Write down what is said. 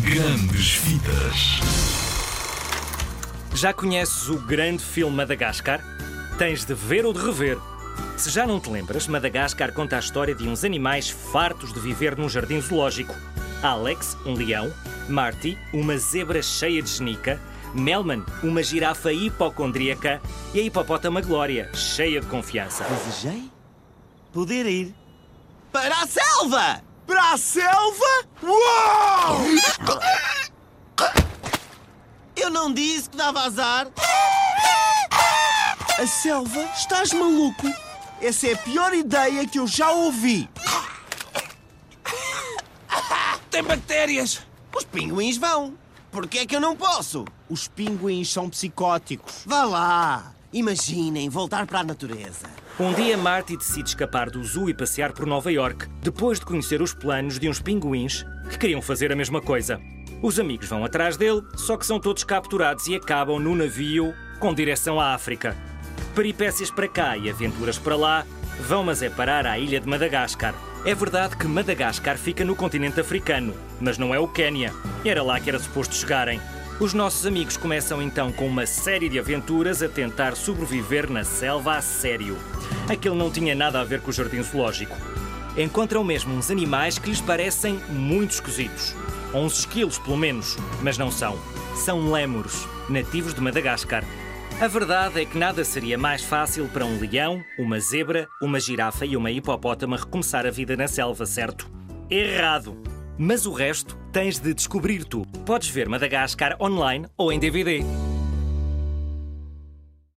Grandes Vidas. Já conheces o grande filme Madagascar? Tens de ver ou de rever. Se já não te lembras, Madagascar conta a história de uns animais fartos de viver num jardim zoológico. Alex, um leão, Marty, uma zebra cheia de genica, Melman, uma girafa hipocondríaca e a hipopótama Glória, cheia de confiança. Desejei poder ir para a selva! Para a selva? Uau! Eu não disse que dava azar. A selva? Estás maluco? Essa é a pior ideia que eu já ouvi. Tem bactérias! Os pinguins vão. Por que é que eu não posso? Os pinguins são psicóticos. Vá lá. Imaginem voltar para a natureza. Um dia, Marty decide escapar do zoo e passear por Nova York, depois de conhecer os planos de uns pinguins que queriam fazer a mesma coisa. Os amigos vão atrás dele, só que são todos capturados e acabam no navio com direção à África. Peripécias para cá e aventuras para lá vão, mas é parar à ilha de Madagascar. É verdade que Madagascar fica no continente africano, mas não é o Quénia. Era lá que era suposto chegarem. Os nossos amigos começam então com uma série de aventuras a tentar sobreviver na selva a sério. Aquilo não tinha nada a ver com o jardim zoológico. Encontram mesmo uns animais que lhes parecem muito esquisitos. Ou uns esquilos, pelo menos, mas não são. São lémures, nativos de Madagascar. A verdade é que nada seria mais fácil para um leão, uma zebra, uma girafa e uma hipopótama recomeçar a vida na selva, certo? Errado! Mas o resto tens de descobrir tu. Podes ver Madagascar online ou em DVD.